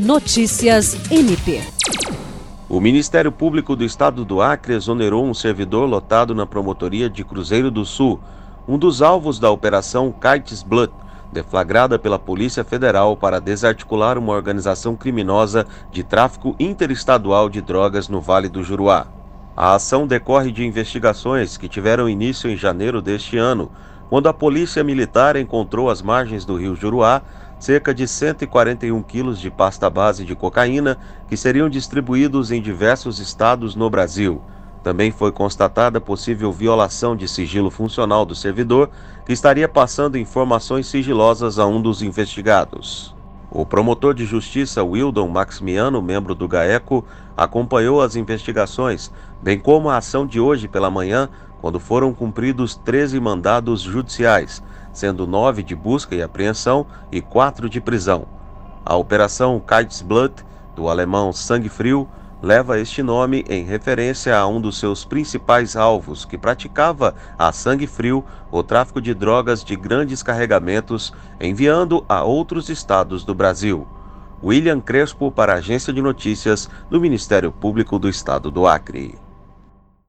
Notícias MP. O Ministério Público do Estado do Acre exonerou um servidor lotado na promotoria de Cruzeiro do Sul, um dos alvos da operação Kites Blood, deflagrada pela Polícia Federal para desarticular uma organização criminosa de tráfico interestadual de drogas no Vale do Juruá. A ação decorre de investigações que tiveram início em janeiro deste ano, quando a Polícia Militar encontrou às margens do rio Juruá cerca de 141 quilos de pasta base de cocaína que seriam distribuídos em diversos estados no Brasil. Também foi constatada possível violação de sigilo funcional do servidor, que estaria passando informações sigilosas a um dos investigados. O promotor de justiça Wildon Maximiano, membro do GAECO, acompanhou as investigações, bem como a ação de hoje pela manhã, quando foram cumpridos 13 mandados judiciais, sendo nove de busca e apreensão e quatro de prisão. A operação Blood, do alemão Sangue Frio, leva este nome em referência a um dos seus principais alvos, que praticava a sangue frio o tráfico de drogas de grandes carregamentos, enviando a outros estados do Brasil. William Crespo para a Agência de Notícias do Ministério Público do Estado do Acre.